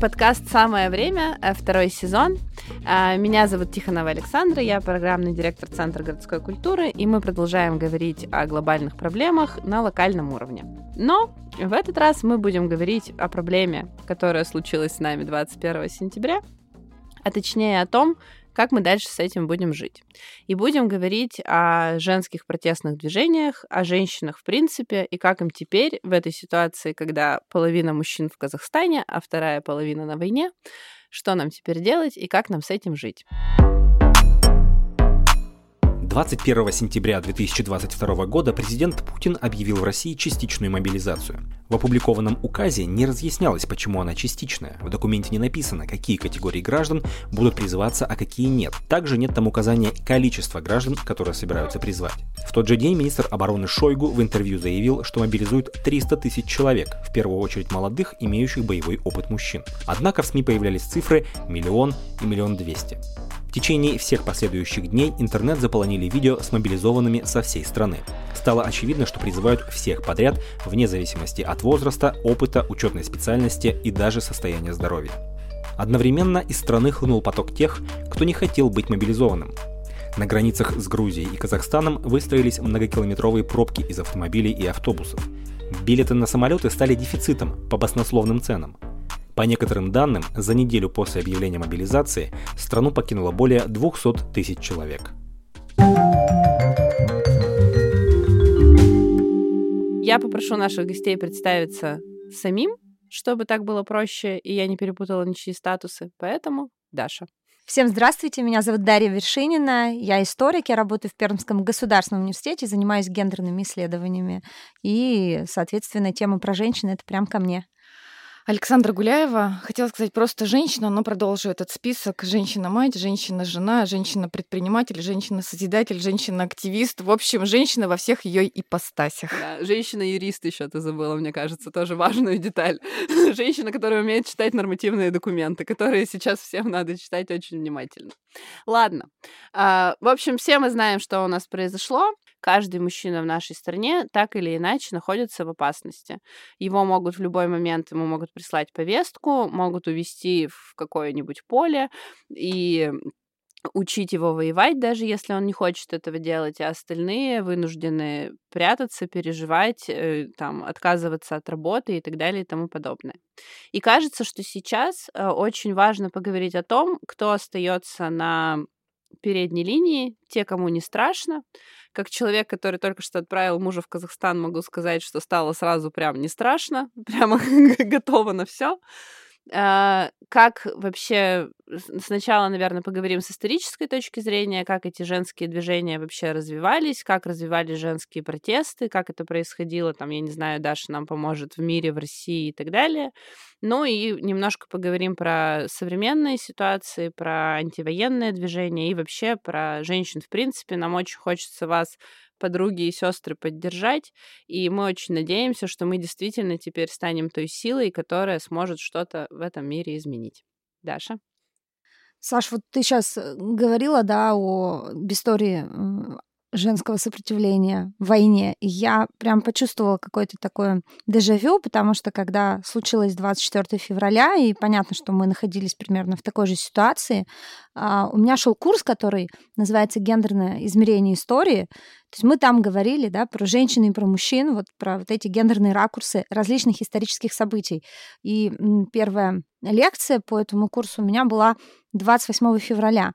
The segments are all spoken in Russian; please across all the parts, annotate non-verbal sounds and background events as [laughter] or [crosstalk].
Подкаст «Самое время», э, второй сезон. А, меня зовут Тихонова Александра, я программный директор Центра городской культуры, и мы продолжаем говорить о глобальных проблемах на локальном уровне. Но в этот раз мы будем говорить о проблеме, которая случилась с нами 21 сентября, а точнее о том, как мы дальше с этим будем жить. И будем говорить о женских протестных движениях, о женщинах в принципе, и как им теперь в этой ситуации, когда половина мужчин в Казахстане, а вторая половина на войне, что нам теперь делать и как нам с этим жить. 21 сентября 2022 года президент Путин объявил в России частичную мобилизацию. В опубликованном указе не разъяснялось, почему она частичная. В документе не написано, какие категории граждан будут призываться, а какие нет. Также нет там указания количества граждан, которые собираются призвать. В тот же день министр обороны Шойгу в интервью заявил, что мобилизуют 300 тысяч человек, в первую очередь молодых, имеющих боевой опыт мужчин. Однако в СМИ появлялись цифры миллион и миллион двести. В течение всех последующих дней интернет заполонили видео с мобилизованными со всей страны. Стало очевидно, что призывают всех подряд, вне зависимости от возраста, опыта, учетной специальности и даже состояния здоровья. Одновременно из страны хлынул поток тех, кто не хотел быть мобилизованным. На границах с Грузией и Казахстаном выстроились многокилометровые пробки из автомобилей и автобусов. Билеты на самолеты стали дефицитом по баснословным ценам – по некоторым данным, за неделю после объявления мобилизации страну покинуло более 200 тысяч человек. Я попрошу наших гостей представиться самим, чтобы так было проще, и я не перепутала ничьи статусы. Поэтому Даша. Всем здравствуйте, меня зовут Дарья Вершинина, я историк, я работаю в Пермском государственном университете, занимаюсь гендерными исследованиями, и, соответственно, тема про женщин — это прям ко мне. Александра Гуляева. Хотела сказать просто женщина, но продолжу этот список. Женщина-мать, женщина-жена, женщина-предприниматель, женщина-созидатель, женщина-активист. В общем, женщина во всех ее ипостасях. Да, женщина-юрист еще ты забыла, мне кажется, тоже важную деталь. [laughs] Женщина, которая умеет читать нормативные документы, которые сейчас всем надо читать очень внимательно. Ладно. А, в общем, все мы знаем, что у нас произошло каждый мужчина в нашей стране так или иначе находится в опасности. Его могут в любой момент, ему могут прислать повестку, могут увести в какое-нибудь поле и учить его воевать, даже если он не хочет этого делать, а остальные вынуждены прятаться, переживать, э, там, отказываться от работы и так далее и тому подобное. И кажется, что сейчас э, очень важно поговорить о том, кто остается на передней линии, те, кому не страшно. Как человек, который только что отправил мужа в Казахстан, могу сказать, что стало сразу прям не страшно, [laughs] прямо готово на все. А, как вообще сначала, наверное, поговорим с исторической точки зрения, как эти женские движения вообще развивались, как развивались женские протесты, как это происходило, там, я не знаю, Даша нам поможет в мире, в России и так далее. Ну и немножко поговорим про современные ситуации, про антивоенное движение и вообще про женщин в принципе. Нам очень хочется вас подруги и сестры поддержать. И мы очень надеемся, что мы действительно теперь станем той силой, которая сможет что-то в этом мире изменить. Даша? Саш, вот ты сейчас э, говорила, да, о истории женского сопротивления в войне. И я прям почувствовала какое-то такое дежавю, потому что когда случилось 24 февраля, и понятно, что мы находились примерно в такой же ситуации, а, у меня шел курс, который называется «Гендерное измерение истории». То есть мы там говорили да, про женщин и про мужчин, вот про вот эти гендерные ракурсы различных исторических событий. И первая лекция по этому курсу у меня была 28 февраля.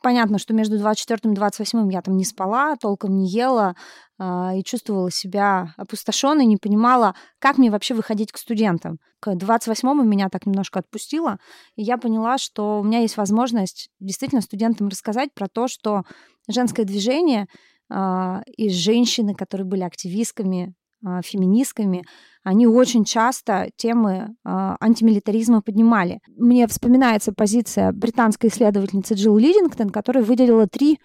А, понятно, что между 24 и 28 я там не спала, толком не ела э, и чувствовала себя опустошенной, не понимала, как мне вообще выходить к студентам. К 28 меня так немножко отпустило, и я поняла, что у меня есть возможность действительно студентам рассказать про то, что женское движение э, и женщины, которые были активистками, феминистками, они очень часто темы э, антимилитаризма поднимали. Мне вспоминается позиция британской исследовательницы Джилл Лидингтон, которая выделила три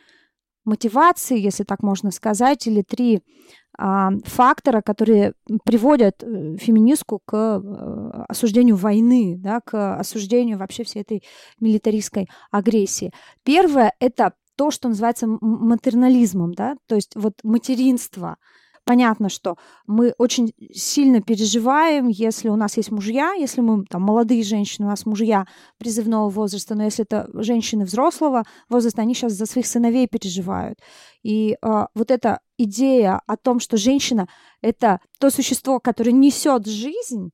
мотивации, если так можно сказать, или три э, фактора, которые приводят э, феминистку к э, осуждению войны, да, к осуждению вообще всей этой милитаристской агрессии. Первое — это то, что называется матернализмом, да, то есть вот материнство — понятно, что мы очень сильно переживаем, если у нас есть мужья, если мы там молодые женщины, у нас мужья призывного возраста, но если это женщины взрослого возраста, они сейчас за своих сыновей переживают. И э, вот эта идея о том, что женщина это то существо, которое несет жизнь,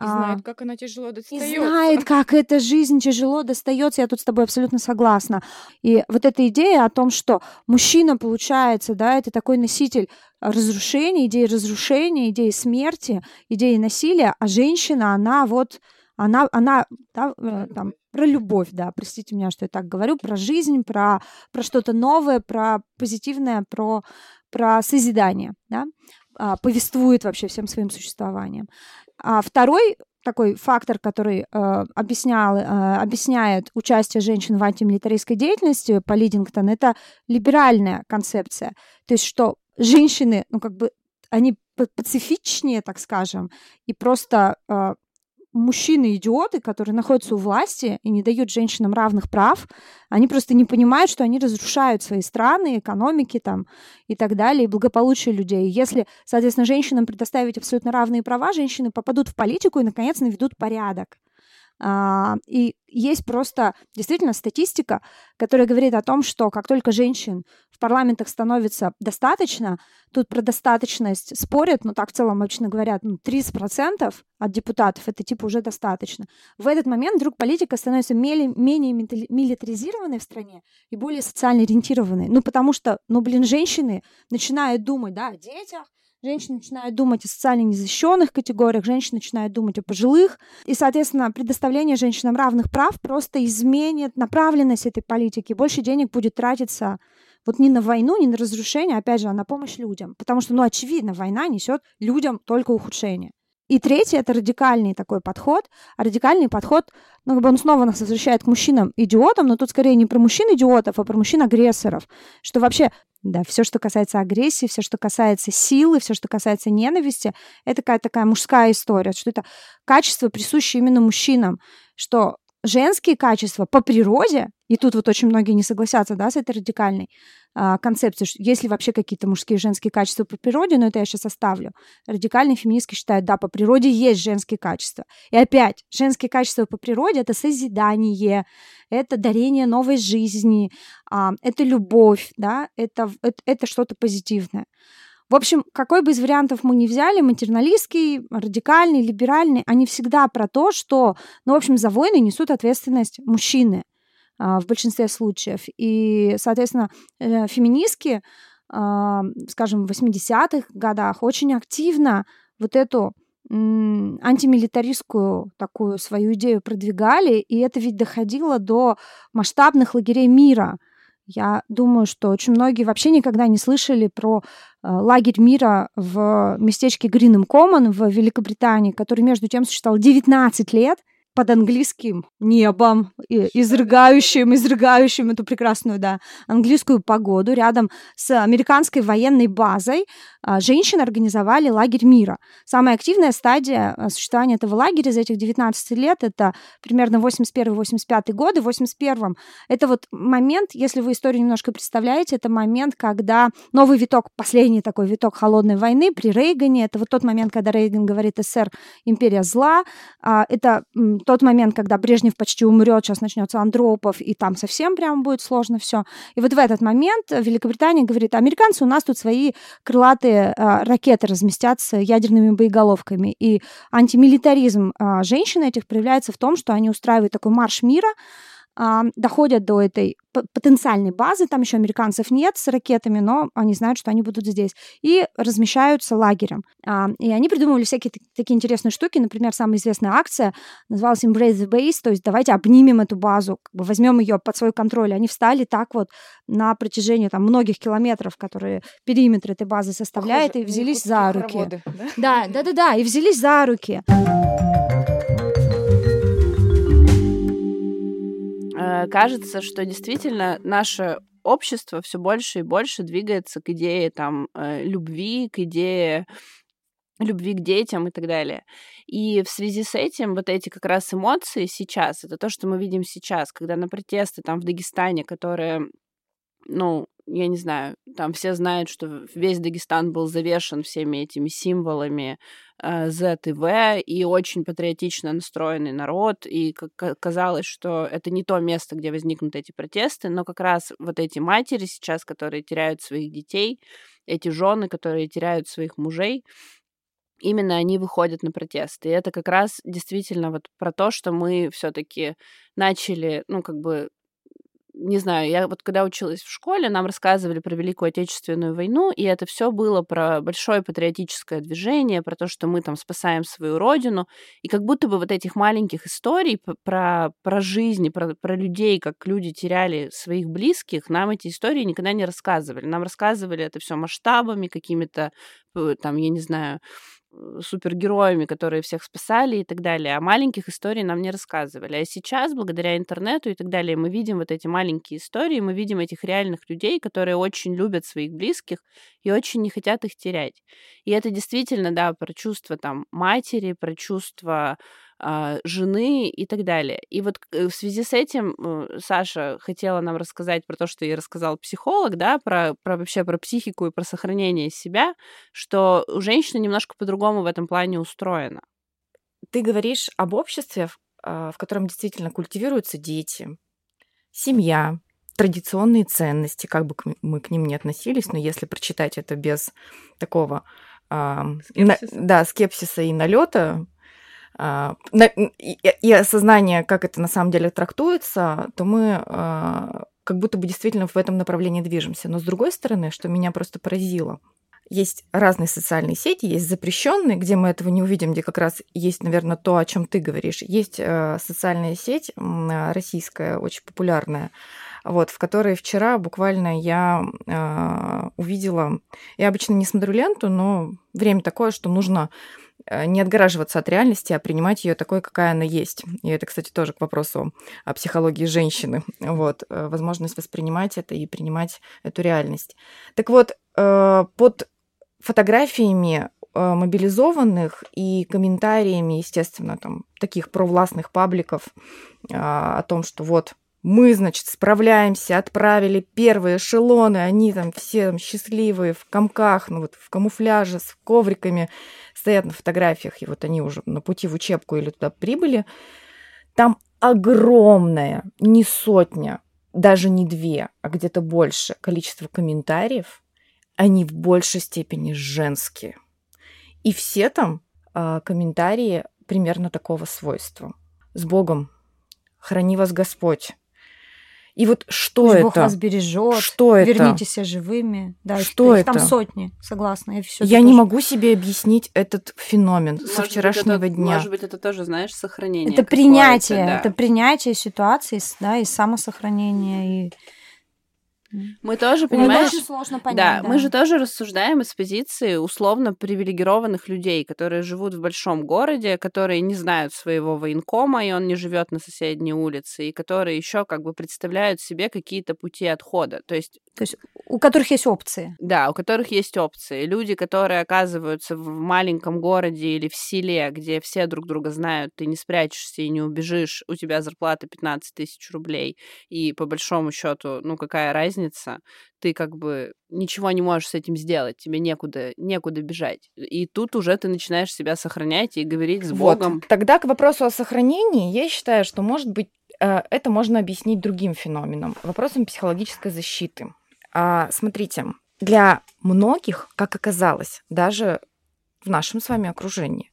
и знает, как она тяжело достается. И знает, как эта жизнь тяжело достается. Я тут с тобой абсолютно согласна. И вот эта идея о том, что мужчина, получается, да, это такой носитель разрушения, идеи разрушения, идеи смерти, идеи насилия, а женщина, она вот, она, она да, э, там, про любовь, да, простите меня, что я так говорю, про жизнь, про, про что-то новое, про позитивное, про, про созидание, да, а, повествует вообще всем своим существованием. А второй такой фактор, который э, объяснял, э, объясняет участие женщин в антимилитаристской деятельности по Лидингтон, это либеральная концепция. То есть, что женщины, ну, как бы, они пацифичнее, так скажем, и просто э, мужчины-идиоты, которые находятся у власти и не дают женщинам равных прав, они просто не понимают, что они разрушают свои страны, экономики там и так далее, и благополучие людей. Если, соответственно, женщинам предоставить абсолютно равные права, женщины попадут в политику и, наконец, наведут порядок. А, и есть просто действительно статистика, которая говорит о том, что как только женщин в парламентах становится достаточно, тут про достаточность спорят, но так в целом обычно говорят, ну, 30% от депутатов это типа уже достаточно. В этот момент вдруг политика становится менее, менее милитаризированной в стране и более социально ориентированной. Ну, потому что, ну, блин, женщины начинают думать, да, о детях, Женщины начинают думать о социально незащищенных категориях, женщины начинают думать о пожилых. И, соответственно, предоставление женщинам равных прав просто изменит направленность этой политики. Больше денег будет тратиться вот не на войну, не на разрушение, опять же, а на помощь людям. Потому что, ну, очевидно, война несет людям только ухудшение. И третье — это радикальный такой подход. А радикальный подход, ну, как бы он снова нас возвращает к мужчинам-идиотам, но тут скорее не про мужчин-идиотов, а про мужчин-агрессоров. Что вообще, да, все, что касается агрессии, все, что касается силы, все, что касается ненависти, это какая-то такая мужская история, что это качество, присущее именно мужчинам, что женские качества по природе, и тут вот очень многие не согласятся, да, с этой радикальной а, концепцией, что есть ли вообще какие-то мужские и женские качества по природе, но это я сейчас оставлю. Радикальные феминистки считают, да, по природе есть женские качества. И опять, женские качества по природе — это созидание, это дарение новой жизни, а, это любовь, да, это, это, это что-то позитивное. В общем, какой бы из вариантов мы ни взяли, материалистский, радикальный, либеральный, они всегда про то, что, ну, в общем, за войны несут ответственность мужчины а, в большинстве случаев. И, соответственно, э, феминистки, а, скажем, в 80-х годах очень активно вот эту антимилитаристскую такую свою идею продвигали, и это ведь доходило до масштабных лагерей мира – я думаю, что очень многие вообще никогда не слышали про э, лагерь мира в местечке Гринем Коммон в Великобритании, который, между тем, существовал 19 лет под английским небом, изрыгающим, изрыгающим эту прекрасную, да, английскую погоду рядом с американской военной базой, а, женщины организовали лагерь мира. Самая активная стадия а, существования этого лагеря за этих 19 лет это примерно 81-85 годы. В 81 это вот момент, если вы историю немножко представляете, это момент, когда новый виток, последний такой виток холодной войны при Рейгане, это вот тот момент, когда Рейган говорит СССР империя зла, а, это тот момент, когда Брежнев почти умрет, сейчас начнется Андропов, и там совсем прям будет сложно все. И вот в этот момент Великобритания говорит, американцы, у нас тут свои крылатые а, ракеты разместят с ядерными боеголовками. И антимилитаризм а, женщин этих проявляется в том, что они устраивают такой марш мира, доходят до этой потенциальной базы, там еще американцев нет с ракетами, но они знают, что они будут здесь, и размещаются лагерем. И они придумывали всякие такие интересные штуки, например, самая известная акция называлась Embrace the Base, то есть давайте обнимем эту базу, как бы возьмем ее под свой контроль. Они встали так вот на протяжении там многих километров, которые периметр этой базы составляет, Похоже, и взялись за руки. Проводы, да? да, да, да, да, и взялись за руки. Кажется, что действительно наше общество все больше и больше двигается к идее там э, любви, к идее любви к детям и так далее. И в связи с этим вот эти как раз эмоции сейчас, это то, что мы видим сейчас, когда на протесты там в Дагестане, которые, ну, я не знаю, там все знают, что весь Дагестан был завешен всеми этими символами э, Z и V, и очень патриотично настроенный народ, и казалось, что это не то место, где возникнут эти протесты, но как раз вот эти матери сейчас, которые теряют своих детей, эти жены, которые теряют своих мужей, именно они выходят на протесты. И это как раз действительно вот про то, что мы все-таки начали, ну, как бы не знаю, я вот когда училась в школе, нам рассказывали про Великую Отечественную войну, и это все было про большое патриотическое движение, про то, что мы там спасаем свою родину, и как будто бы вот этих маленьких историй про, про жизнь, про, про людей, как люди теряли своих близких, нам эти истории никогда не рассказывали. Нам рассказывали это все масштабами, какими-то, там, я не знаю, Э, супергероями, которые всех спасали и так далее. А маленьких историй нам не рассказывали. А сейчас, благодаря интернету и так далее, мы видим вот эти маленькие истории, мы видим этих реальных людей, которые очень любят своих близких и очень не хотят их терять. И это действительно, да, про чувство там матери, про чувство жены и так далее. И вот э, в связи с этим э, Саша хотела нам рассказать про то, что ей рассказал психолог, да, про, про вообще про психику и про сохранение себя, что у женщины немножко по-другому в этом плане устроено. Ты говоришь об обществе, в а, котором действительно культивируются дети, семья, традиционные ценности, как бы мы к ним не относились, но если прочитать это без такого скепсиса. На, да, скепсиса и налета, а, и осознание, как это на самом деле трактуется, то мы а, как будто бы действительно в этом направлении движемся. Но с другой стороны, что меня просто поразило, есть разные социальные сети, есть запрещенные, где мы этого не увидим, где как раз есть, наверное, то, о чем ты говоришь. Есть э, социальная сеть российская, очень популярная, вот, в которой вчера буквально я э, увидела, я обычно не смотрю ленту, но время такое, что нужно Э, не отгораживаться от реальности, а принимать ее такой, какая она есть. И это, кстати, тоже к вопросу о психологии женщины. Вот, э, возможность воспринимать это и принимать эту реальность. Так вот, э, под фотографиями мобилизованных и комментариями, естественно, там, таких провластных пабликов о том, что вот мы, значит, справляемся, отправили первые эшелоны, они там все там, счастливые в комках, ну вот в камуфляже, с ковриками, стоят на фотографиях, и вот они уже на пути в учебку или туда прибыли. Там огромное, не сотня, даже не две, а где-то больше количество комментариев, они в большей степени женские. И все там э, комментарии примерно такого свойства. С Богом, храни вас Господь. И вот что Пусть это? Бог вас бережет. Что это? Вернитесь живыми. Да, что их, это? Там сотни, согласна. Я, я не могу себе объяснить этот феномен может со вчерашнего быть, это, дня. Может быть, это тоже, знаешь, сохранение. Это принятие, да. это принятие ситуации, да, и самосохранение, и мы тоже, понимаешь... очень сложно понять, да, да, мы же тоже рассуждаем из позиции условно привилегированных людей, которые живут в большом городе, которые не знают своего военкома, и он не живет на соседней улице, и которые еще как бы представляют себе какие-то пути отхода. То есть... То есть у которых есть опции. Да, у которых есть опции. Люди, которые оказываются в маленьком городе или в селе, где все друг друга знают, ты не спрячешься и не убежишь, у тебя зарплата 15 тысяч рублей, и по большому счету, ну какая разница, разница, ты как бы ничего не можешь с этим сделать, тебе некуда, некуда бежать. И тут уже ты начинаешь себя сохранять и говорить с Богом. Вот. Тогда к вопросу о сохранении, я считаю, что, может быть, э, это можно объяснить другим феноменом, вопросом психологической защиты. А, смотрите, для многих, как оказалось, даже в нашем с вами окружении,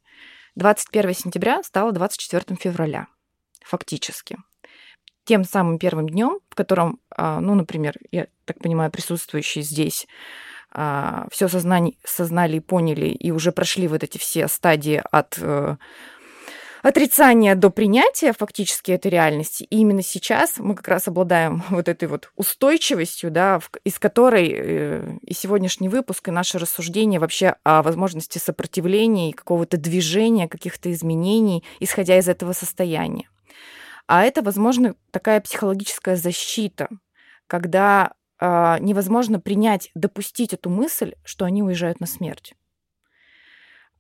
21 сентября стало 24 февраля, фактически тем самым первым днем, в котором, а, ну, например, я так понимаю, присутствующие здесь а, все сознание, сознали и поняли, и уже прошли вот эти все стадии от э, отрицания до принятия фактически этой реальности. И именно сейчас мы как раз обладаем [laughs] вот этой вот устойчивостью, да, из которой э, и сегодняшний выпуск, и наше рассуждение вообще о возможности сопротивления и какого-то движения, каких-то изменений, исходя из этого состояния. А это, возможно, такая психологическая защита, когда э, невозможно принять, допустить эту мысль, что они уезжают на смерть.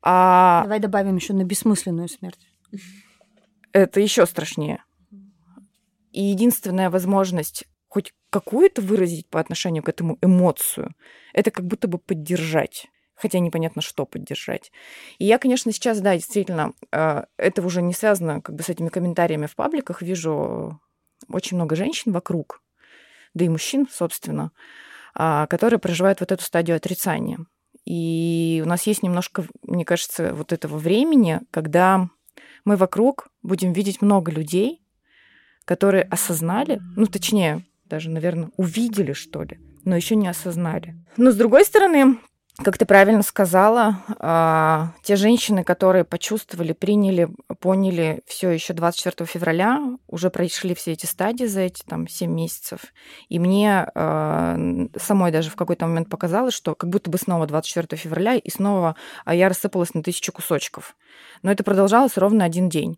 А... Давай добавим еще на бессмысленную смерть. Это еще страшнее. И единственная возможность хоть какую-то выразить по отношению к этому эмоцию, это как будто бы поддержать хотя непонятно, что поддержать. И я, конечно, сейчас, да, действительно, э, это уже не связано как бы с этими комментариями в пабликах, вижу очень много женщин вокруг, да и мужчин, собственно, а, которые проживают вот эту стадию отрицания. И у нас есть немножко, мне кажется, вот этого времени, когда мы вокруг будем видеть много людей, которые осознали, ну, точнее, даже, наверное, увидели, что ли, но еще не осознали. Но, с другой стороны, как ты правильно сказала, а, те женщины, которые почувствовали, приняли, поняли все еще 24 февраля, уже прошли все эти стадии за эти там 7 месяцев. И мне а, самой даже в какой-то момент показалось, что как будто бы снова 24 февраля, и снова а, я рассыпалась на тысячу кусочков. Но это продолжалось ровно один день.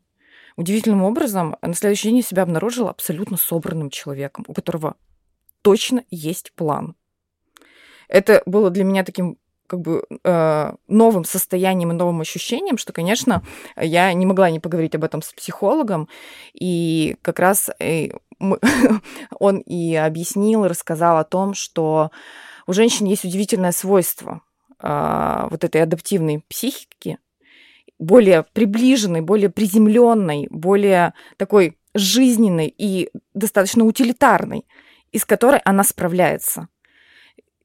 Удивительным образом, на следующий день я себя обнаружила абсолютно собранным человеком, у которого точно есть план. Это было для меня таким как бы э, новым состоянием и новым ощущением, что, конечно, я не могла не поговорить об этом с психологом, и как раз э, мы, [laughs] он и объяснил, и рассказал о том, что у женщин есть удивительное свойство э, вот этой адаптивной психики, более приближенной, более приземленной, более такой жизненной и достаточно утилитарной, из которой она справляется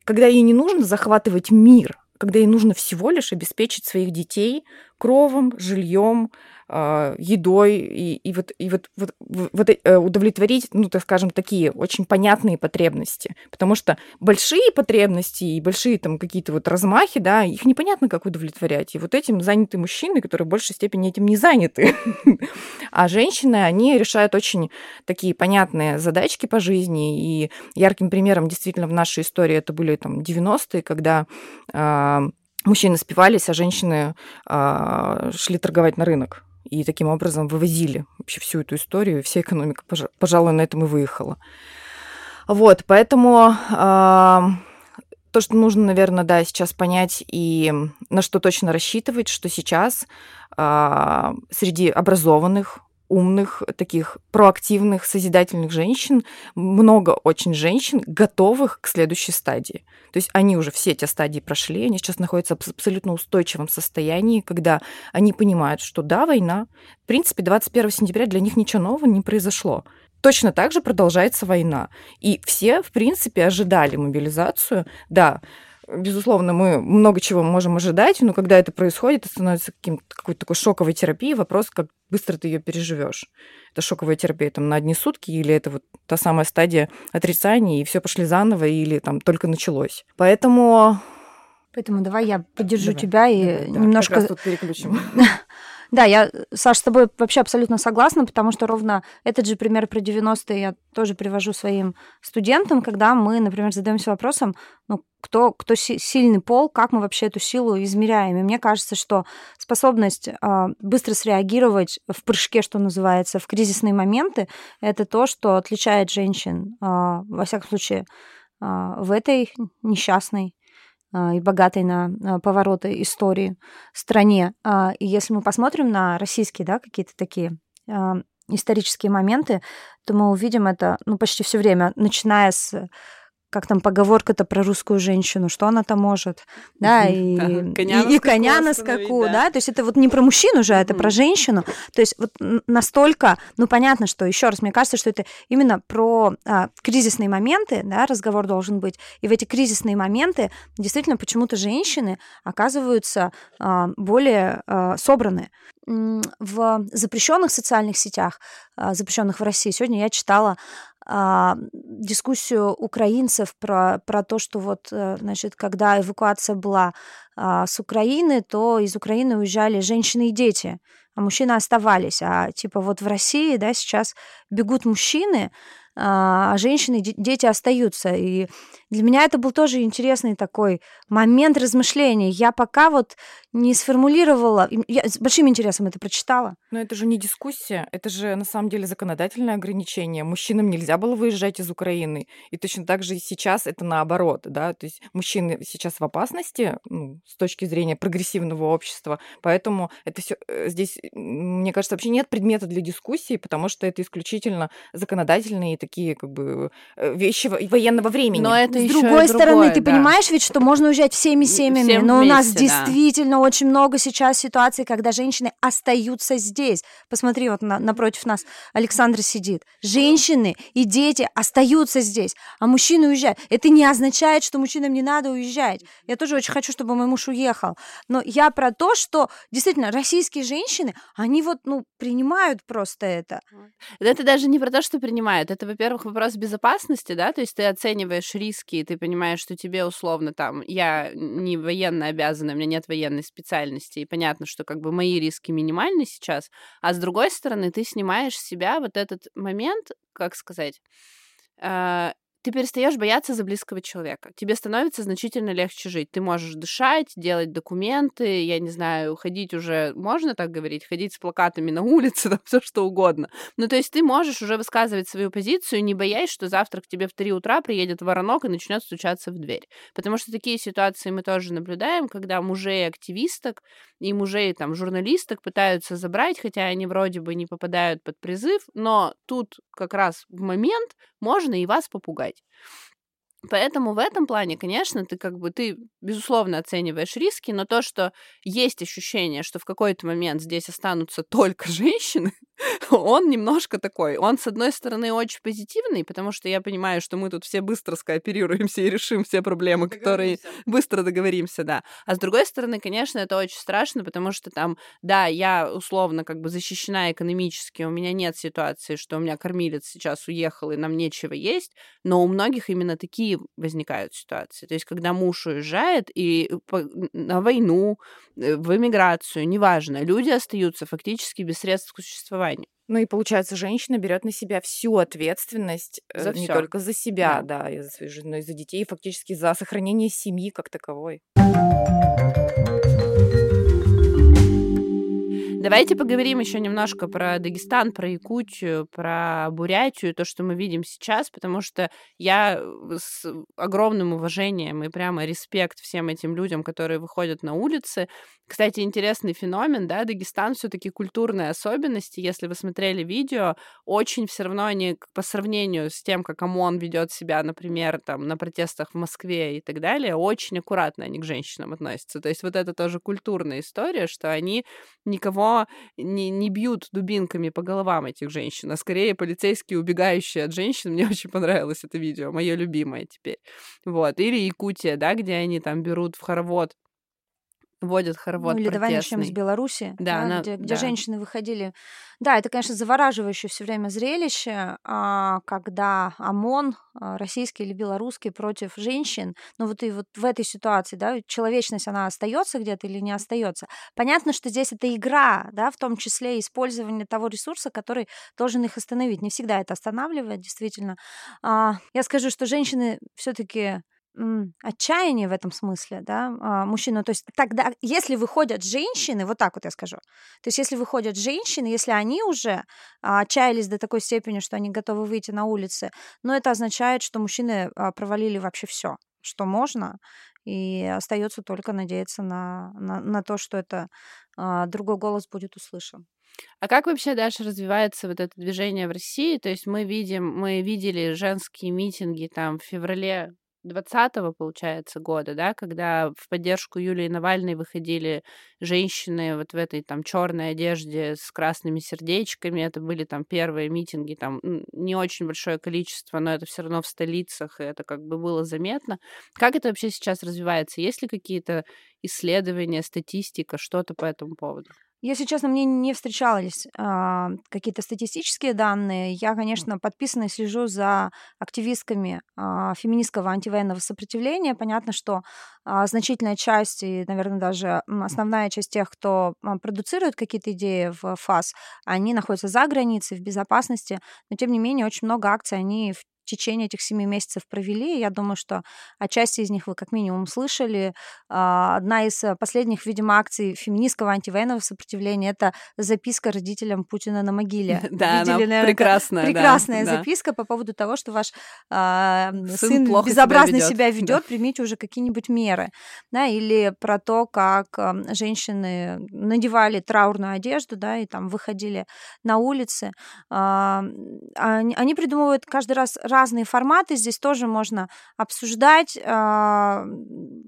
когда ей не нужно захватывать мир, когда ей нужно всего лишь обеспечить своих детей кровом, жильем, едой и, и вот, и вот, вот, вот э, удовлетворить, ну, так скажем, такие очень понятные потребности. Потому что большие потребности и большие там какие-то вот размахи, да, их непонятно, как удовлетворять. И вот этим заняты мужчины, которые в большей степени этим не заняты. [laughs] А женщины, они решают очень такие понятные задачки по жизни. И ярким примером действительно в нашей истории это были там 90-е, когда а, мужчины спивались, а женщины а, шли торговать на рынок и таким образом вывозили вообще всю эту историю, и вся экономика, пожалуй, на этом и выехала. Вот, поэтому э, то, что нужно, наверное, да, сейчас понять и на что точно рассчитывать, что сейчас э, среди образованных, умных, таких проактивных, созидательных женщин, много очень женщин, готовых к следующей стадии. То есть они уже все эти стадии прошли, они сейчас находятся в абсолютно устойчивом состоянии, когда они понимают, что да, война, в принципе, 21 сентября для них ничего нового не произошло. Точно так же продолжается война. И все, в принципе, ожидали мобилизацию. Да, безусловно, мы много чего можем ожидать, но когда это происходит, это становится какой-то такой шоковой терапией. Вопрос, как быстро ты ее переживешь. Это шоковая терапия там на одни сутки, или это вот та самая стадия отрицания, и все пошли заново, или там только началось. Поэтому Поэтому давай я поддержу давай, тебя и давай, немножко... Да, тут переключим. [laughs] Да, я, Саш, с тобой вообще абсолютно согласна, потому что ровно этот же пример про 90-е я тоже привожу своим студентам, когда мы, например, задаемся вопросом, ну, кто, кто сильный пол, как мы вообще эту силу измеряем. И мне кажется, что способность э, быстро среагировать в прыжке, что называется, в кризисные моменты, это то, что отличает женщин, э, во всяком случае, э, в этой несчастной и богатой на повороты истории стране. И если мы посмотрим на российские да, какие-то такие исторические моменты, то мы увидим это ну, почти все время, начиная с как там поговорка-то про русскую женщину, что она там может, да, и, да, коня, и, и коня на скаку, да. да, то есть это вот не про мужчину же, а это про женщину, то есть вот настолько, ну понятно, что еще раз, мне кажется, что это именно про а, кризисные моменты, да, разговор должен быть, и в эти кризисные моменты действительно почему-то женщины оказываются а, более а, собраны. В запрещенных социальных сетях, а, запрещенных в России, сегодня я читала а, дискуссию украинцев про, про то, что вот, э, значит, когда эвакуация была а, с Украины, то из Украины уезжали женщины и дети, а мужчины оставались. А типа вот в России, да, сейчас бегут мужчины, а, а женщины дети остаются. И Для меня это был тоже интересный такой момент размышления. Я пока вот не сформулировала, я с большим интересом это прочитала. Но это же не дискуссия, это же на самом деле законодательное ограничение. Мужчинам нельзя было выезжать из Украины. И точно так же сейчас это наоборот, да, то есть мужчины сейчас в опасности ну, с точки зрения прогрессивного общества, поэтому это все э, здесь, мне кажется, вообще нет предмета для дискуссии, потому что это исключительно законодательные такие как бы э, вещи военного времени. Но это с другой стороны, другое, ты да. понимаешь ведь, что можно уезжать всеми семьями, Всем но вместе, у нас да. действительно очень много сейчас ситуаций, когда женщины остаются здесь. Посмотри, вот на, напротив нас Александра сидит. Женщины и дети остаются здесь, а мужчины уезжают. Это не означает, что мужчинам не надо уезжать. Я тоже очень хочу, чтобы мой муж уехал. Но я про то, что действительно российские женщины, они вот, ну, принимают просто это. Это даже не про то, что принимают. Это, во-первых, вопрос безопасности, да, то есть ты оцениваешь риски риски, ты понимаешь, что тебе условно там, я не военно обязана, у меня нет военной специальности, и понятно, что как бы мои риски минимальны сейчас, а с другой стороны, ты снимаешь с себя вот этот момент, как сказать, э, ты перестаешь бояться за близкого человека. Тебе становится значительно легче жить. Ты можешь дышать, делать документы, я не знаю, ходить уже, можно так говорить, ходить с плакатами на улице, [laughs] там все что угодно. Ну, то есть ты можешь уже высказывать свою позицию, не боясь, что завтра к тебе в 3 утра приедет воронок и начнет стучаться в дверь. Потому что такие ситуации мы тоже наблюдаем, когда мужей-активисток и мужей там журналисток пытаются забрать, хотя они вроде бы не попадают под призыв, но тут как раз в момент можно и вас попугать сказать. Поэтому в этом плане, конечно, ты как бы ты безусловно оцениваешь риски, но то, что есть ощущение, что в какой-то момент здесь останутся только [laughs] женщины, он немножко такой. Он, с одной стороны, очень позитивный, потому что я понимаю, что мы тут все быстро скооперируемся и решим все проблемы, которые быстро договоримся, да. А с другой стороны, конечно, это очень страшно, потому что там, да, я условно как бы защищена экономически, у меня нет ситуации, что у меня кормилец сейчас уехал и нам нечего есть, но у многих именно такие возникают ситуации. То есть, когда муж уезжает и на войну, э, в эмиграцию, неважно, люди остаются фактически без средств к существованию. Ну и получается, женщина берет на себя всю ответственность э, за не всё. только за себя, да. да, и за свою жизнь, но и за детей, фактически за сохранение семьи как таковой. Давайте поговорим еще немножко про Дагестан, про Якутию, про Бурятию, то, что мы видим сейчас, потому что я э, с огромным уважением и прямо респект всем этим людям, которые выходят на улицы. Кстати, интересный феномен, да, Дагестан все-таки культурные особенности. Если вы смотрели видео, очень все равно они по сравнению с тем, как ОМОН ведет себя, например, там на протестах в Москве и так далее, очень аккуратно они к женщинам относятся. То есть вот это тоже культурная история, что они никого не, не бьют дубинками по головам этих женщин, а скорее полицейские, убегающие от женщин. Мне [laughs] очень понравилось это видео, мое любимое теперь. Вот. Или Якутия, да, где они там берут в хоровод вводят хоровод ну, или давай начнем с Беларуси, да, да, она, где, где да. женщины выходили. Да, это, конечно, завораживающее все время зрелище, а, когда ОМОН, а, российский или белорусский, против женщин. Но вот и вот в этой ситуации, да, человечность, она остается где-то или не остается. Понятно, что здесь это игра, да, в том числе использование того ресурса, который должен их остановить. Не всегда это останавливает, действительно. А, я скажу, что женщины все-таки отчаяние в этом смысле, да, а, мужчину. То есть тогда, если выходят женщины, вот так вот я скажу, то есть если выходят женщины, если они уже а, отчаялись до такой степени, что они готовы выйти на улицы, но это означает, что мужчины а, провалили вообще все, что можно, и остается только надеяться на, на, на то, что это другой голос будет услышан. А как вообще дальше развивается вот это движение в России? То есть мы видим, мы видели женские митинги там в феврале 20 получается, года, да, когда в поддержку Юлии Навальной выходили женщины вот в этой там черной одежде с красными сердечками. Это были там первые митинги, там не очень большое количество, но это все равно в столицах, и это как бы было заметно. Как это вообще сейчас развивается? Есть ли какие-то исследования, статистика, что-то по этому поводу? Если честно, мне не встречались а, какие-то статистические данные. Я, конечно, подписана и слежу за активистками а, феминистского антивоенного сопротивления. Понятно, что а, значительная часть и, наверное, даже основная часть тех, кто а, продуцирует какие-то идеи в ФАС, они находятся за границей, в безопасности. Но, тем не менее, очень много акций они в течение этих семи месяцев провели. Я думаю, что отчасти из них вы как минимум слышали. А, одна из э, последних, видимо, акций феминистского антивоенного сопротивления — это записка родителям Путина на могиле. [laughs] Да, Видели, она наверное, прекрасная. Прекрасная да, записка да. по поводу того, что ваш а, сын, сын безобразно себя ведет, да. примите уже какие-нибудь меры. Да, или про то, как женщины надевали траурную одежду, да, и там выходили на улицы. А, они придумывают каждый раз разные форматы. Здесь тоже можно обсуждать а,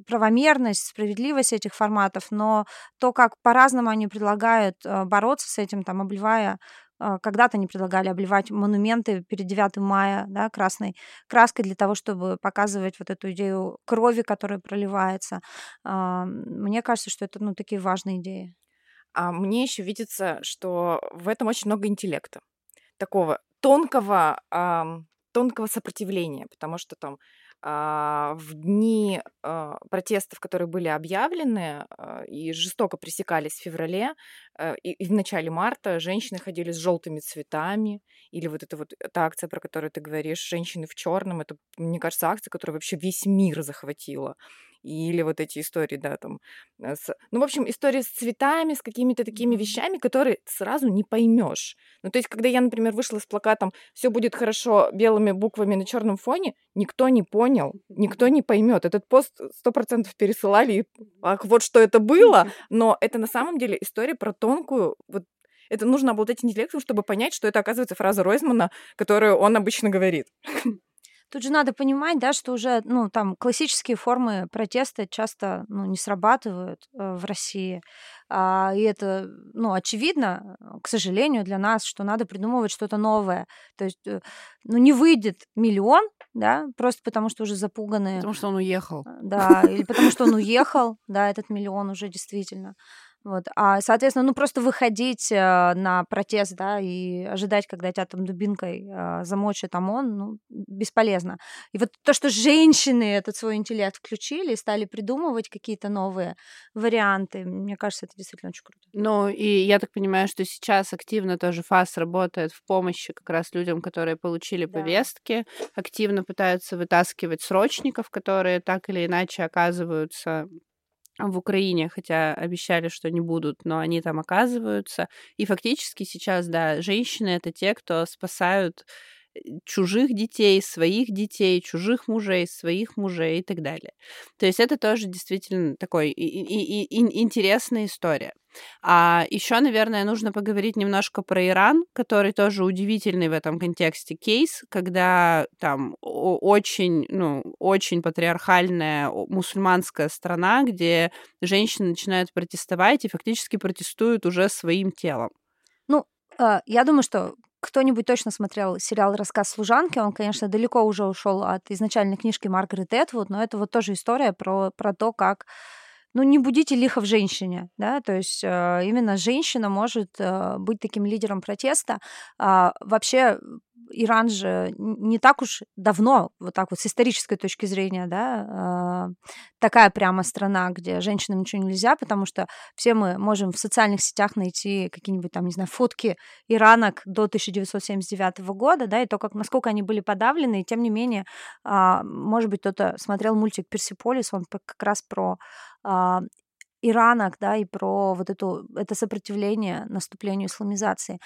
правомерность, справедливость этих форматов, но то, как по-разному они предлагают а, бороться с этим, там, обливая а, когда-то они предлагали обливать монументы перед 9 мая да, красной краской для того, чтобы показывать вот эту идею крови, которая проливается. Мне кажется, что это ну, такие важные идеи. А мне еще видится, что в этом очень много интеллекта. Такого тонкого, тонкого сопротивления, потому что там а, в дни а, протестов, которые были объявлены а, и жестоко пресекались в феврале и в начале марта, женщины ходили с желтыми цветами, или вот эта вот эта акция, про которую ты говоришь, женщины в черном, это, мне кажется, акция, которая вообще весь мир захватила или вот эти истории, да, там, э, с... ну, в общем, истории с цветами, с какими-то такими вещами, которые сразу не поймешь. Ну, то есть, когда я, например, вышла с плакатом «Все будет хорошо» белыми буквами на черном фоне, никто не понял, никто не поймет. Этот пост сто процентов пересылали, и, ах, вот что это было, но это на самом деле история про тонкую вот это нужно обладать интеллектом, чтобы понять, что это, оказывается, фраза Ройзмана, которую он обычно говорит. Тут же надо понимать, да, что уже, ну, там, классические формы протеста часто, ну, не срабатывают э, в России. А, и это, ну, очевидно, к сожалению, для нас, что надо придумывать что-то новое. То есть, э, ну, не выйдет миллион, да, просто потому что уже запуганы. Потому что он уехал. Да, или потому что он уехал, да, этот миллион уже действительно. Вот. А, соответственно, ну просто выходить э, на протест, да, и ожидать, когда тебя там дубинкой э, замочит ОМОН, ну, бесполезно. И вот то, что женщины этот свой интеллект включили и стали придумывать какие-то новые варианты, мне кажется, это действительно очень круто. Ну, и я так понимаю, что сейчас активно тоже ФАС работает в помощи как раз людям, которые получили да. повестки, активно пытаются вытаскивать срочников, которые так или иначе оказываются в Украине, хотя обещали, что не будут, но они там оказываются. И фактически сейчас, да, женщины это те, кто спасают чужих детей, своих детей, чужих мужей, своих мужей и так далее. То есть это тоже действительно такой и, и, и интересная история. А еще, наверное, нужно поговорить немножко про Иран, который тоже удивительный в этом контексте кейс, когда там очень, ну, очень патриархальная мусульманская страна, где женщины начинают протестовать и фактически протестуют уже своим телом. Ну, а, я думаю, что кто-нибудь точно смотрел сериал «Рассказ служанки», он, конечно, далеко уже ушел от изначальной книжки Маргарет Этвуд, но это вот тоже история про, про то, как ну, не будите лихо в женщине, да, то есть э, именно женщина может э, быть таким лидером протеста. А, вообще Иран же не так уж давно, вот так вот с исторической точки зрения, да, э, такая прямо страна, где женщинам ничего нельзя, потому что все мы можем в социальных сетях найти какие-нибудь там, не знаю, фотки иранок до 1979 года, да, и то, как, насколько они были подавлены, и тем не менее, э, может быть, кто-то смотрел мультик «Персиполис», он как раз про иранок, да, и про вот эту, это сопротивление наступлению исламизации.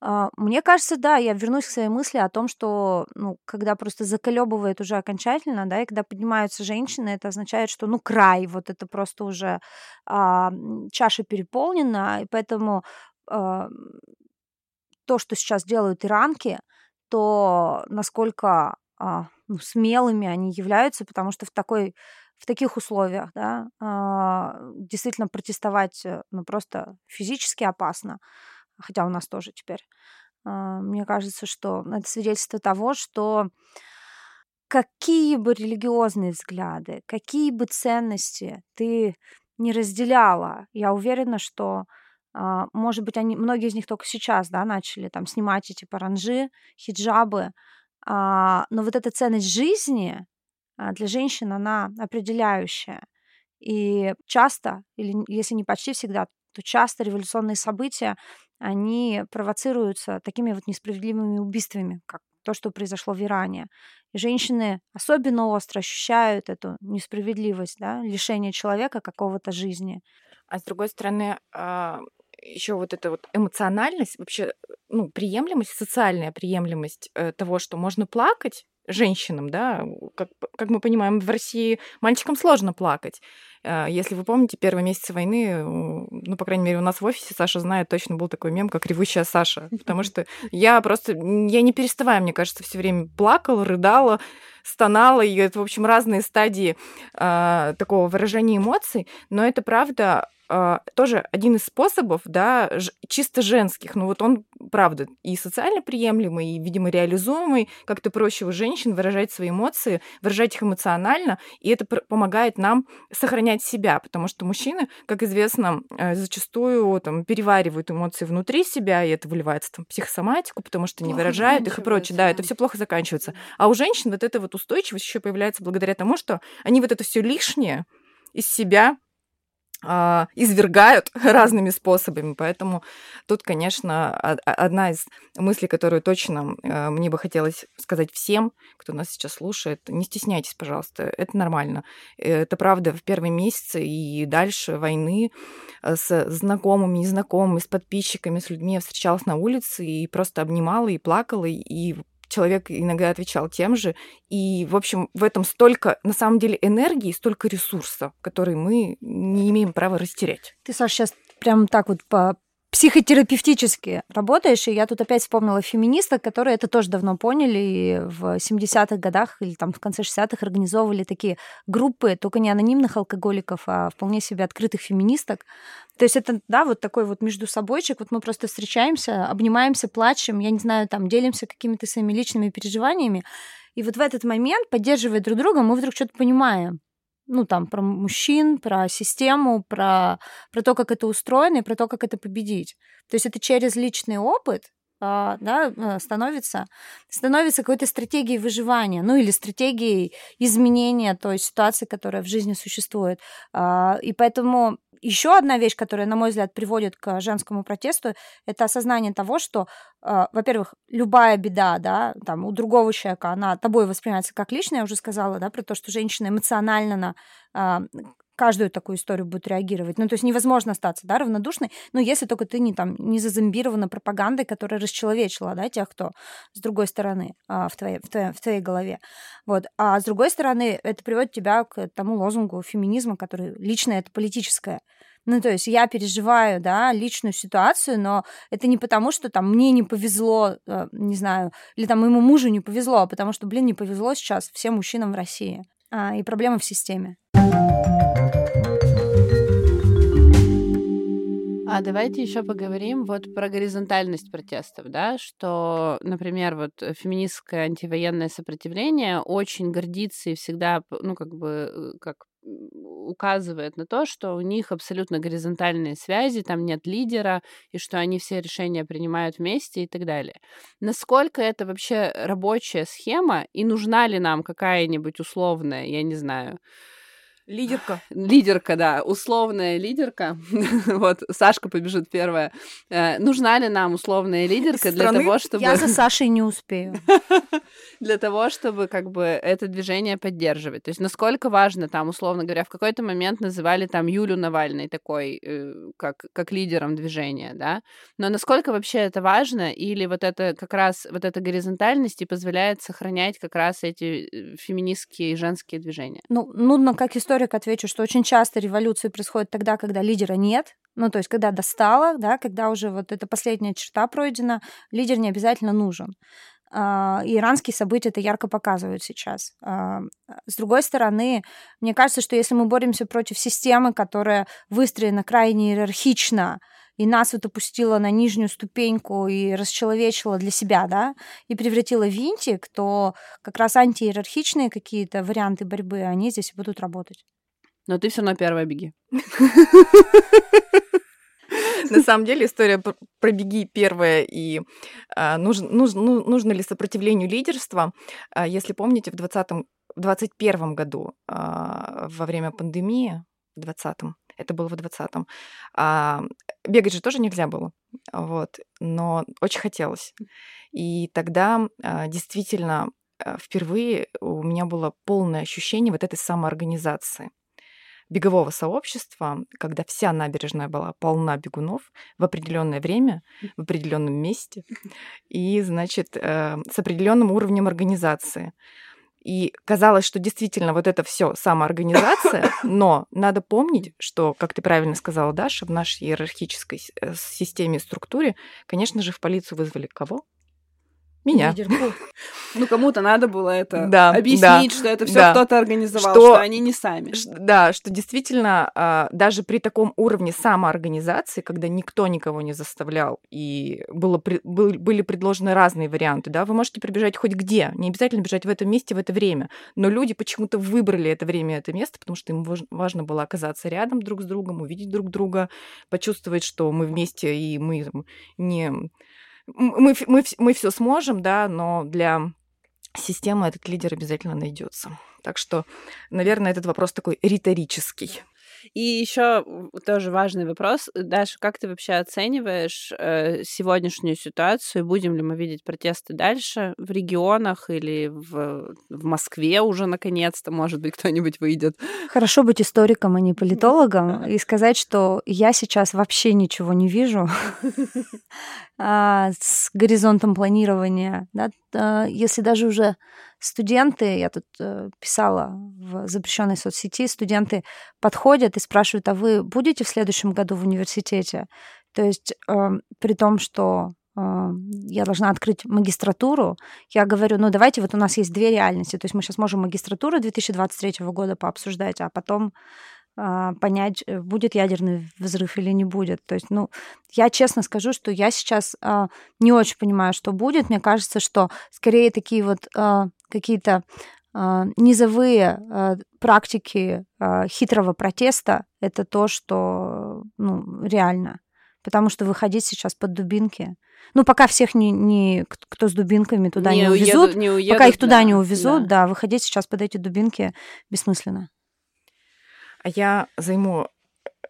А, мне кажется, да, я вернусь к своей мысли о том, что, ну, когда просто заколебывает уже окончательно, да, и когда поднимаются женщины, это означает, что, ну, край, вот это просто уже а, чаша переполнена, и поэтому а, то, что сейчас делают иранки, то насколько а, ну, смелыми они являются, потому что в такой в таких условиях, да, а, действительно протестовать, э, ну, просто физически опасно, хотя у нас тоже теперь. А, мне кажется, что это свидетельство того, что какие бы религиозные взгляды, какие бы ценности ты не разделяла, я уверена, что а, может быть, они, многие из них только сейчас, да, начали там снимать эти паранжи, хиджабы, но вот эта ценность жизни, а, для женщин она определяющая. И часто, или если не почти всегда, то часто революционные события, они провоцируются такими вот несправедливыми убийствами, как то, что произошло в Иране. И женщины особенно остро ощущают эту несправедливость, да, лишение человека какого-то жизни. А с другой стороны, а, еще вот эта вот эмоциональность, вообще, ну, приемлемость, социальная приемлемость э, того, что можно плакать, женщинам, да, как, как мы понимаем, в России мальчикам сложно плакать. А, если вы помните, первые месяцы войны, ну, по крайней мере, у нас в офисе, Саша знает, точно был такой мем, как «Ревущая Саша», потому что я просто, я не переставая, мне кажется, все время плакала, рыдала, стонала, и это, в общем, разные стадии э, такого выражения эмоций, но это правда тоже один из способов, да, чисто женских, но вот он, правда, и социально приемлемый, и, видимо, реализуемый, как-то проще у женщин выражать свои эмоции, выражать их эмоционально, и это помогает нам сохранять себя, потому что мужчины, как известно, э, зачастую там переваривают эмоции внутри себя, и это выливается там в психосоматику, потому что не выражают их и прочее. Да, это все плохо заканчивается. А у женщин вот эта вот устойчивость еще появляется благодаря тому, что они вот это все лишнее из себя а, извергают [laughs] разными способами. Поэтому тут, конечно, одна из мыслей, которую точно э, мне бы хотелось сказать всем, кто нас сейчас слушает, не стесняйтесь, пожалуйста, это нормально. Это правда в первые месяцы и дальше войны э, с знакомыми, незнакомыми, с подписчиками, с людьми я встречалась на улице и просто обнимала и плакала, и человек иногда отвечал тем же. И, в общем, в этом столько, на самом деле, энергии, столько ресурсов, которые мы не имеем права растерять. Ты, Саша, сейчас прям так вот по психотерапевтически работаешь, и я тут опять вспомнила феминисток, которые это тоже давно поняли, и в 70-х годах или там в конце 60-х организовывали такие группы, только не анонимных алкоголиков, а вполне себе открытых феминисток. То есть это, да, вот такой вот между собойчик, вот мы просто встречаемся, обнимаемся, плачем, я не знаю, там, делимся какими-то своими личными переживаниями, и вот в этот момент, поддерживая друг друга, мы вдруг что-то понимаем ну, там, про мужчин, про систему, про, про то, как это устроено и про то, как это победить. То есть это через личный опыт, а, да, э, становится, становится какой-то стратегией выживания, ну или стратегией изменения той ситуации, которая в жизни существует. А, и поэтому еще одна вещь, которая, на мой взгляд, приводит к женскому протесту, это осознание того, что, э, во-первых, любая беда, да, там, у другого человека, она тобой воспринимается как личная, я уже сказала, да, про то, что женщина эмоционально на э, каждую такую историю будет реагировать. Ну, то есть невозможно остаться, да, равнодушной, но если только ты не там не зазомбирована пропагандой, которая расчеловечила, да, тех, кто с другой стороны а, в, твоей, в, твоей, в твоей голове. Вот. А с другой стороны, это приводит тебя к тому лозунгу феминизма, который лично это политическое. Ну, то есть я переживаю, да, личную ситуацию, но это не потому, что там мне не повезло, э, не знаю, или там моему мужу не повезло, а потому что, блин, не повезло сейчас всем мужчинам в России. А, и проблемы в системе. А давайте еще поговорим вот про горизонтальность протестов, да, что, например, вот феминистское антивоенное сопротивление очень гордится и всегда, ну, как бы, э, как указывает на то, что у них абсолютно горизонтальные связи, там нет лидера, и что они все решения принимают вместе и так далее. Насколько это вообще рабочая схема, и нужна ли нам какая-нибудь условная, я не знаю, Лидерка. [laughs] Лидерка, да, условная лидерка. [laughs] вот, Сашка побежит первая. Э, нужна ли нам условная лидерка для того, чтобы... Я за Сашей не успею. [laughs] для того, чтобы как бы это движение поддерживать. То есть насколько важно там, условно говоря, в какой-то момент называли там Юлю Навальной такой, э, как, как лидером движения, да? Но насколько вообще это важно? Или вот это как раз, вот эта горизонтальность и позволяет сохранять как раз эти э, феминистские и женские движения? Ну, нудно как история историк отвечу, что очень часто революции происходят тогда, когда лидера нет, ну, то есть, когда достало, да, когда уже вот эта последняя черта пройдена, лидер не обязательно нужен. Uh, иранские события это ярко показывают сейчас. Uh, с другой стороны, мне кажется, что если мы боремся против системы, которая выстроена крайне иерархично, и нас вот опустила на нижнюю ступеньку и расчеловечила для себя, да, и превратила в винтик, то как раз антииерархичные какие-то варианты борьбы, они здесь будут работать. Но ты все равно первая беги. [laughs] На самом деле история про беги первая и а, нужно, нужно, ну, нужно ли сопротивлению лидерства. А, если помните, в 20 в 2021 году а, во время пандемии, в 2020 это было в 20-м. А, бегать же тоже нельзя было. вот, но очень хотелось. И тогда а, действительно а, впервые у меня было полное ощущение вот этой самоорганизации бегового сообщества, когда вся набережная была полна бегунов в определенное время, в определенном месте, и, значит, э, с определенным уровнем организации. И казалось, что действительно вот это все самоорганизация, [laughs] но надо помнить, что, как ты правильно сказала, Даша, в нашей иерархической э, системе и структуре, конечно же, в полицию вызвали кого? Меня. Ну, кому-то надо было это [laughs] да, объяснить, да, что это все да. кто-то организовал, Что- что, они не сами. Ш- Да, что действительно а, даже при таком уровне самоорганизации, когда никто никого не заставлял, и было, были предложены разные варианты, да, вы можете прибежать хоть где, не обязательно бежать в этом месте в это время, но люди почему-то выбрали это время это место, потому что им важно было оказаться рядом друг с другом, увидеть друг друга, почувствовать, что мы вместе и мы там, не... Мы, мы, мы все сможем, да, но для системы этот лидер обязательно найдется. Так что, наверное, этот вопрос такой риторический. И еще тоже важный вопрос. Даша, как ты вообще оцениваешь э, сегодняшнюю ситуацию? Будем ли мы видеть протесты дальше в регионах или в, в Москве уже наконец-то, может быть, кто-нибудь выйдет? Хорошо быть историком, а не политологом, и сказать, что я сейчас вообще ничего не вижу [laughs] а, с горизонтом планирования. А, Если даже уже студенты, я тут э, писала в запрещенной соцсети, студенты подходят и спрашивают, а вы будете в следующем году в университете? То есть э, при том, что э, я должна открыть магистратуру, я говорю, ну давайте, вот у нас есть две реальности, то есть мы сейчас можем магистратуру 2023 года пообсуждать, а потом а, понять, э, будет ядерный взрыв или не будет. То есть, ну, я честно скажу, что я сейчас а, не очень понимаю, что будет. Мне кажется, что скорее такие вот а, какие-то а, низовые а, практики а, хитрого протеста это то, что ну, реально. Потому что выходить сейчас под дубинки. Ну, пока всех не, не кто с дубинками туда не, увезут, уедут- не уедут, пока их туда да, не увезут, да. да, выходить сейчас под эти дубинки бессмысленно. А я займу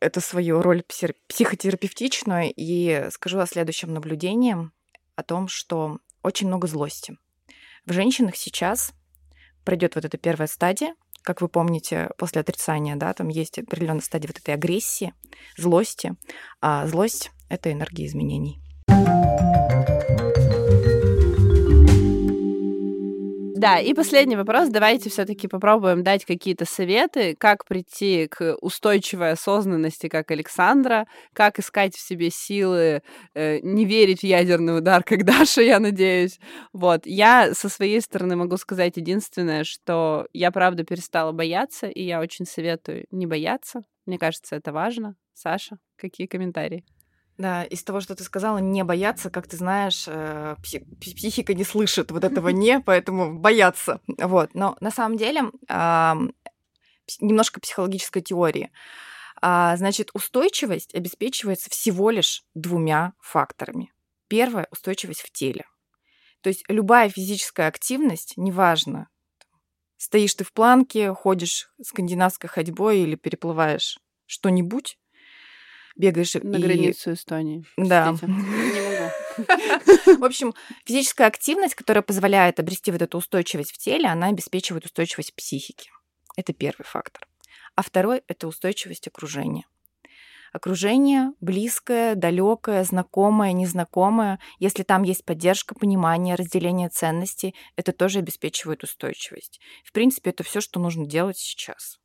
эту свою роль психотерапевтичную и скажу о следующем наблюдении, о том, что очень много злости. В женщинах сейчас пройдет вот эта первая стадия, как вы помните, после отрицания, да, там есть определенная стадия вот этой агрессии, злости, а злость — это энергия изменений. Да, и последний вопрос. Давайте все-таки попробуем дать какие-то советы, как прийти к устойчивой осознанности, как Александра, как искать в себе силы, э, не верить в ядерный удар, [laughs] как Даша, я надеюсь. Вот. Я со своей стороны могу сказать единственное, что я, правда, перестала бояться, и я очень советую не бояться. Мне кажется, это важно. Саша, какие комментарии? Да, из того, что ты сказала, не бояться, как ты знаешь, э, пси- пси- психика не слышит вот этого [laughs] «не», поэтому бояться. Вот. Но на самом деле немножко психологической теории. А, Значит, устойчивость обеспечивается всего лишь двумя факторами. Первое — устойчивость в теле. То есть любая физическая активность, неважно, стоишь ты в планке, ходишь скандинавской ходьбой или переплываешь что-нибудь, бегаешь На и границу Эстонии. Да. Простите. Не могу. [laughs] В общем, физическая активность, которая позволяет обрести вот эту устойчивость в теле, она обеспечивает устойчивость психики. Это первый фактор. А второй — это устойчивость окружения. Окружение близкое, далекое, знакомое, незнакомое. Если там есть поддержка, понимание, разделение ценностей, это тоже обеспечивает устойчивость. В принципе, это все, что нужно делать сейчас.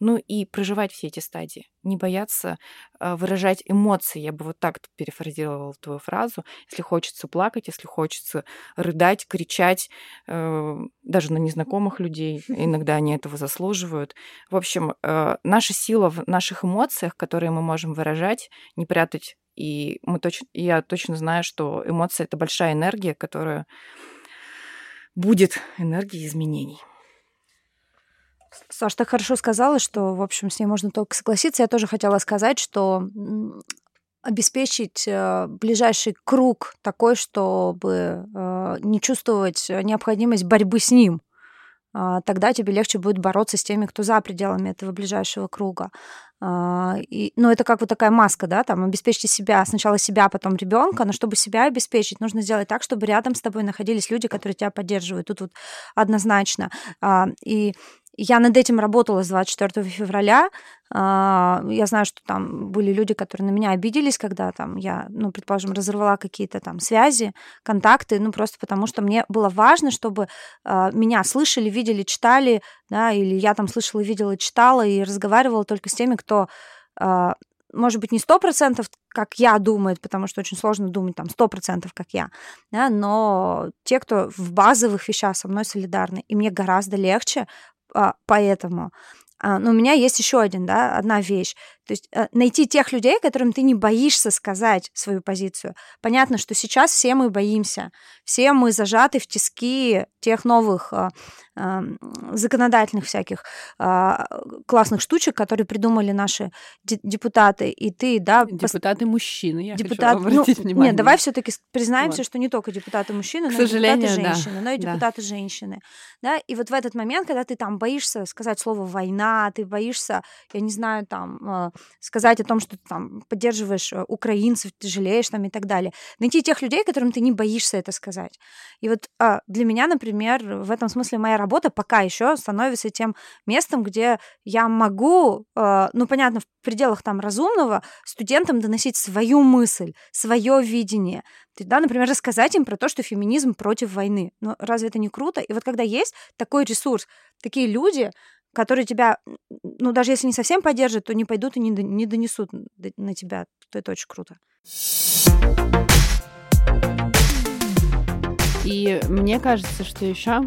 Ну и проживать все эти стадии. Не бояться э, выражать эмоции. Я бы вот так перефразировала твою фразу. Если хочется плакать, если хочется рыдать, кричать, э, даже на незнакомых людей, иногда они этого заслуживают. В общем, э, наша сила в наших эмоциях, которые мы можем выражать, не прятать. И мы точно, я точно знаю, что эмоции это большая энергия, которая будет энергией изменений. Саш, так хорошо сказала, что, в общем, с ней можно только согласиться. Я тоже хотела сказать, что обеспечить э, ближайший круг такой, чтобы э, не чувствовать необходимость борьбы с ним. а, тогда тебе легче будет бороться с теми, кто за пределами этого ближайшего круга. А, и, ну, это как вот такая маска, да, там, обеспечьте себя, сначала себя, потом ребенка, но чтобы себя обеспечить, нужно сделать так, чтобы рядом с тобой находились люди, которые тебя поддерживают. Тут вот однозначно. А, и я над этим работала с 24 февраля. А, я знаю, что там были люди, которые на меня обиделись, когда там я, ну, предположим, разорвала какие-то там связи, контакты, ну, просто потому что мне было важно, чтобы а, меня слышали, видели, читали, да, или я там слышала, видела, читала и разговаривала только с теми, кто а, может быть, не сто процентов, как я думает, потому что очень сложно думать там сто процентов, как я, да, но те, кто в базовых вещах со мной солидарны, и мне гораздо легче а, поэтому. А, но у меня есть еще один, да, одна вещь. То есть э, найти тех людей, которым ты не боишься сказать свою позицию. Понятно, что сейчас все мы боимся, все мы зажаты в тиски тех новых э, э, законодательных всяких э, классных штучек, которые придумали наши депутаты. И ты, да... Депутаты пос... мужчины, я Депутат... хочу обратить ну, внимание. Нет, давай все таки признаемся, вот. что не только депутаты мужчины, но и депутаты женщины, да. но и депутаты да. женщины. Да? И вот в этот момент, когда ты там боишься сказать слово «война», ты боишься, я не знаю, там э, сказать о том, что ты там поддерживаешь э, украинцев, ты жалеешь там и так далее. Найти тех людей, которым ты не боишься это сказать. И вот а, для меня, например, в этом смысле моя работа пока еще становится тем местом, где я могу, а, ну, понятно, в пределах там разумного студентам доносить свою мысль, свое видение. То есть, да, например, рассказать им про то, что феминизм против войны. Ну, разве это не круто? И вот когда есть такой ресурс, такие люди, которые тебя, ну, даже если не совсем поддержат, то не пойдут и не, не донесут на тебя. То это очень круто. И мне кажется, что еще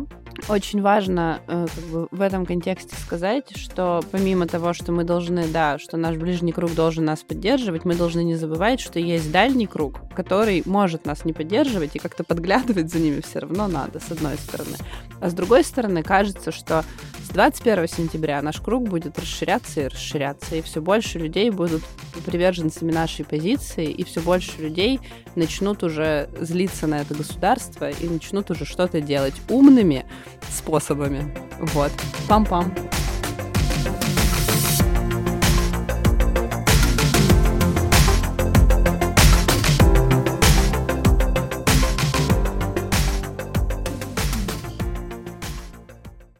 очень важно э, как бы, в этом контексте сказать, что помимо того, что мы должны, да, что наш ближний круг должен нас поддерживать, мы должны не забывать, что есть дальний круг, который может нас не поддерживать, и как-то подглядывать за ними все равно надо, с одной стороны. А с другой стороны, кажется, что с 21 сентября наш круг будет расширяться и расширяться, и все больше людей будут приверженцами нашей позиции, и все больше людей начнут уже злиться на это государство и начнут уже что-то делать умными, способами. Вот. Пам-пам.